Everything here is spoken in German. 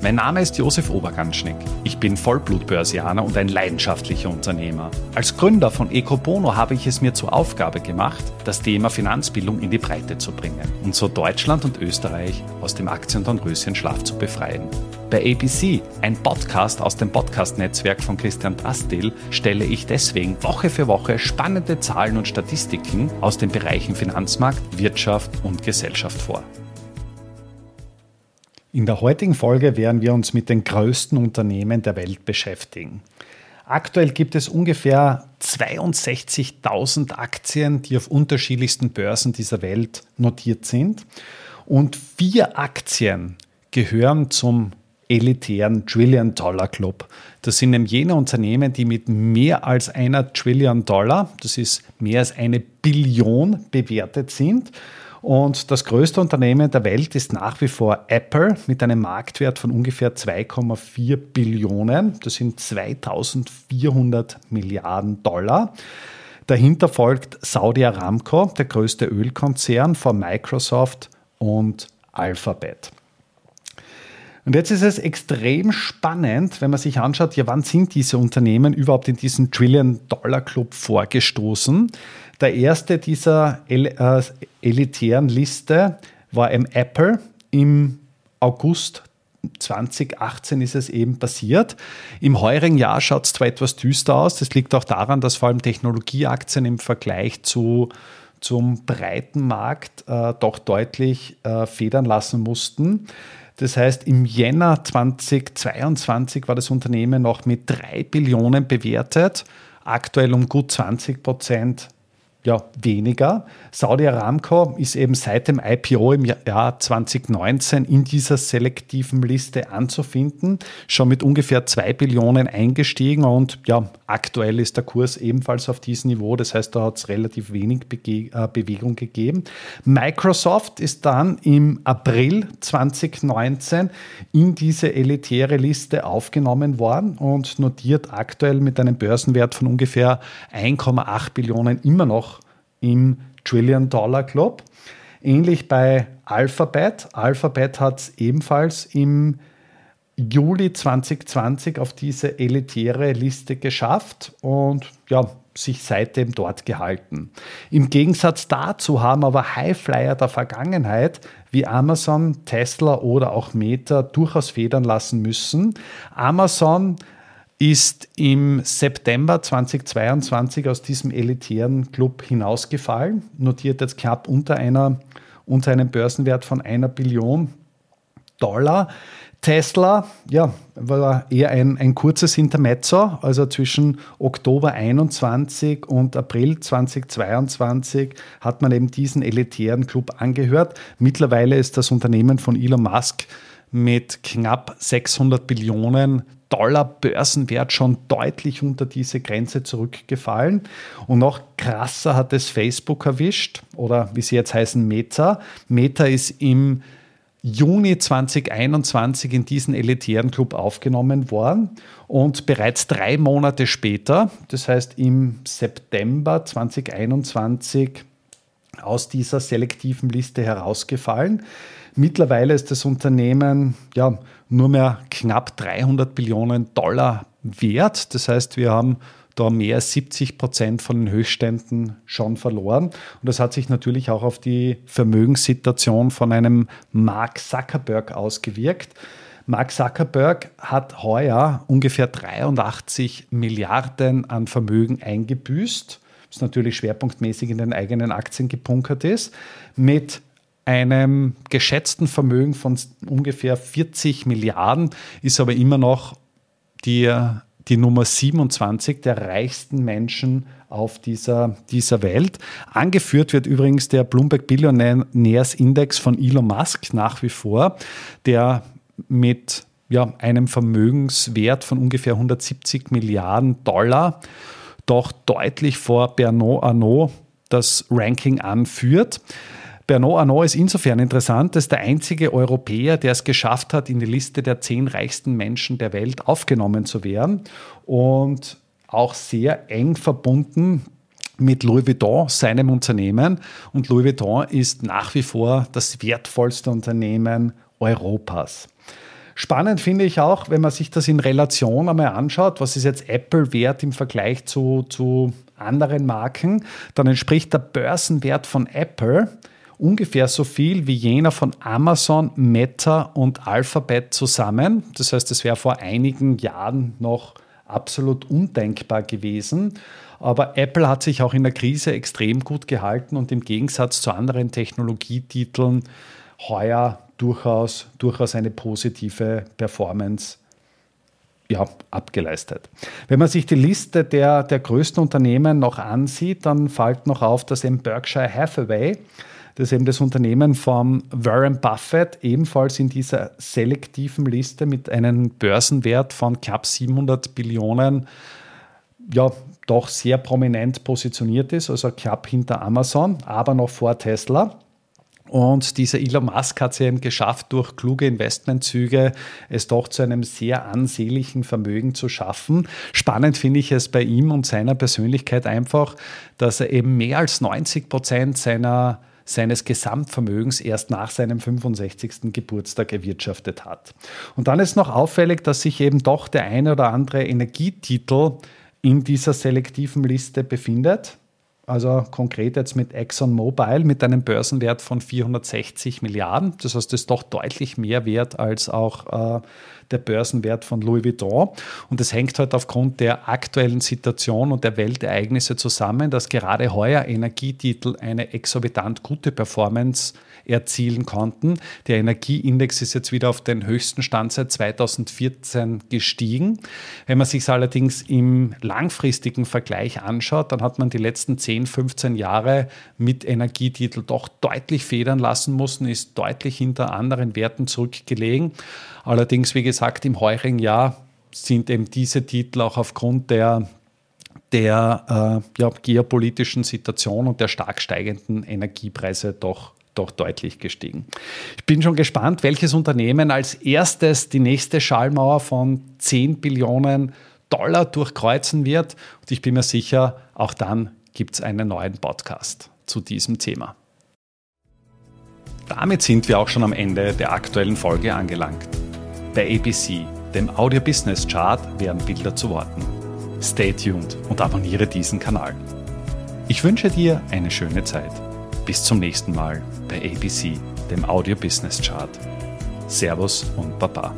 Mein Name ist Josef Oberganschnick. Ich bin Vollblutbörsianer und ein leidenschaftlicher Unternehmer. Als Gründer von Ecobono habe ich es mir zur Aufgabe gemacht, das Thema Finanzbildung in die Breite zu bringen und so Deutschland und Österreich aus dem Aktien- und Röschenschlaf zu befreien. Bei ABC, ein Podcast aus dem Podcast-Netzwerk von Christian Drastil, stelle ich deswegen Woche für Woche spannende Zahlen und Statistiken aus den Bereichen Finanzmarkt, Wirtschaft und Gesellschaft vor. In der heutigen Folge werden wir uns mit den größten Unternehmen der Welt beschäftigen. Aktuell gibt es ungefähr 62.000 Aktien, die auf unterschiedlichsten Börsen dieser Welt notiert sind. Und vier Aktien gehören zum elitären Trillion-Dollar-Club. Das sind nämlich jene Unternehmen, die mit mehr als einer Trillion Dollar, das ist mehr als eine Billion, bewertet sind. Und das größte Unternehmen der Welt ist nach wie vor Apple mit einem Marktwert von ungefähr 2,4 Billionen. Das sind 2400 Milliarden Dollar. Dahinter folgt Saudi Aramco, der größte Ölkonzern, vor Microsoft und Alphabet. Und jetzt ist es extrem spannend, wenn man sich anschaut, ja, wann sind diese Unternehmen überhaupt in diesen Trillion-Dollar-Club vorgestoßen? Der erste dieser el äh, elitären Liste war im Apple im August 2018 ist es eben passiert. Im heurigen Jahr schaut es zwar etwas düster aus, das liegt auch daran, dass vor allem Technologieaktien im Vergleich zu, zum breiten Markt äh, doch deutlich äh, federn lassen mussten. Das heißt, im Jänner 2022 war das Unternehmen noch mit 3 Billionen bewertet, aktuell um gut 20 Prozent ja, weniger. Saudi Aramco ist eben seit dem IPO im Jahr 2019 in dieser selektiven Liste anzufinden, schon mit ungefähr 2 Billionen eingestiegen und ja, aktuell ist der Kurs ebenfalls auf diesem Niveau, das heißt, da hat es relativ wenig Bege äh, Bewegung gegeben. Microsoft ist dann im April 2019 in diese elitäre Liste aufgenommen worden und notiert aktuell mit einem Börsenwert von ungefähr 1,8 Billionen immer noch im Trillion-Dollar-Club. Ähnlich bei Alphabet. Alphabet hat es ebenfalls im Juli 2020 auf diese elitäre Liste geschafft und ja, sich seitdem dort gehalten. Im Gegensatz dazu haben aber Highflyer der Vergangenheit wie Amazon, Tesla oder auch Meta durchaus federn lassen müssen. Amazon ist im September 2022 aus diesem elitären Club hinausgefallen, notiert jetzt knapp unter, einer, unter einem Börsenwert von einer Billion Dollar. Tesla, ja, war eher ein, ein kurzes Intermezzo, also zwischen Oktober 21 und April 2022 hat man eben diesen elitären Club angehört. Mittlerweile ist das Unternehmen von Elon Musk mit knapp 600 Billionen Dollar Börsenwert schon deutlich unter diese Grenze zurückgefallen. Und noch krasser hat es Facebook erwischt oder wie sie jetzt heißen, Meta. Meta ist im Juni 2021 in diesen elitären Club aufgenommen worden und bereits drei Monate später, das heißt im September 2021, aus dieser selektiven Liste herausgefallen. Mittlerweile ist das Unternehmen ja nur mehr knapp 300 Billionen Dollar wert. Das heißt, wir haben da mehr als 70 Prozent von den Höchstständen schon verloren. Und das hat sich natürlich auch auf die Vermögenssituation von einem Mark Zuckerberg ausgewirkt. Mark Zuckerberg hat heuer ungefähr 83 Milliarden an Vermögen eingebüßt, was natürlich schwerpunktmäßig in den eigenen Aktien gepunkert ist, mit einem geschätzten Vermögen von ungefähr 40 Milliarden, ist aber immer noch die, die Nummer 27 der reichsten Menschen auf dieser, dieser Welt. Angeführt wird übrigens der Bloomberg Billionaires Index von Elon Musk nach wie vor, der mit ja, einem Vermögenswert von ungefähr 170 Milliarden Dollar doch deutlich vor Bernard Arnault das Ranking anführt. Bernard Arnault ist insofern interessant, dass der einzige Europäer, der es geschafft hat, in die Liste der zehn reichsten Menschen der Welt aufgenommen zu werden und auch sehr eng verbunden mit Louis Vuitton, seinem Unternehmen. Und Louis Vuitton ist nach wie vor das wertvollste Unternehmen Europas. Spannend finde ich auch, wenn man sich das in Relation einmal anschaut, was ist jetzt Apple wert im Vergleich zu, zu anderen Marken, dann entspricht der Börsenwert von Apple ungefähr so viel wie jener von Amazon, Meta und Alphabet zusammen. Das heißt, es wäre vor einigen Jahren noch absolut undenkbar gewesen. Aber Apple hat sich auch in der Krise extrem gut gehalten und im Gegensatz zu anderen Technologietiteln heuer durchaus, durchaus eine positive Performance ja, abgeleistet. Wenn man sich die Liste der, der größten Unternehmen noch ansieht, dann fällt noch auf, dass eben Berkshire Hathaway, das ist eben das Unternehmen von Warren Buffett, ebenfalls in dieser selektiven Liste mit einem Börsenwert von knapp 700 Billionen, ja, doch sehr prominent positioniert ist, also knapp hinter Amazon, aber noch vor Tesla. Und dieser Elon Musk hat es eben geschafft, durch kluge Investmentzüge es doch zu einem sehr ansehnlichen Vermögen zu schaffen. Spannend finde ich es bei ihm und seiner Persönlichkeit einfach, dass er eben mehr als 90 Prozent seiner seines Gesamtvermögens erst nach seinem 65. Geburtstag erwirtschaftet hat. Und dann ist noch auffällig, dass sich eben doch der eine oder andere Energietitel in dieser selektiven Liste befindet. Also konkret jetzt mit ExxonMobil mit einem Börsenwert von 460 Milliarden. Das heißt, das ist doch deutlich mehr wert als auch äh, der Börsenwert von Louis Vuitton. Und das hängt halt aufgrund der aktuellen Situation und der Weltereignisse zusammen, dass gerade heuer Energietitel eine exorbitant gute Performance erzielen konnten. Der Energieindex ist jetzt wieder auf den höchsten Stand seit 2014 gestiegen. Wenn man sich allerdings im langfristigen Vergleich anschaut, dann hat man die letzten 10, 15 Jahre mit Energietitel doch deutlich federn lassen müssen, ist deutlich hinter anderen Werten zurückgelegen. Allerdings, wie gesagt, im heurigen Jahr sind eben diese Titel auch aufgrund der der äh, ja, geopolitischen Situation und der stark steigenden Energiepreise doch doch deutlich gestiegen. Ich bin schon gespannt, welches Unternehmen als erstes die nächste Schallmauer von 10 Billionen Dollar durchkreuzen wird. Und ich bin mir sicher, auch dann gibt es einen neuen Podcast zu diesem Thema. Damit sind wir auch schon am Ende der aktuellen Folge angelangt. Bei ABC, dem Audio Business Chart, werden Bilder zu Worten. Stay tuned und abonniere diesen Kanal. Ich wünsche dir eine schöne Zeit. Bis zum nächsten Mal bei ABC, dem Audio Business Chart. Servus und Baba.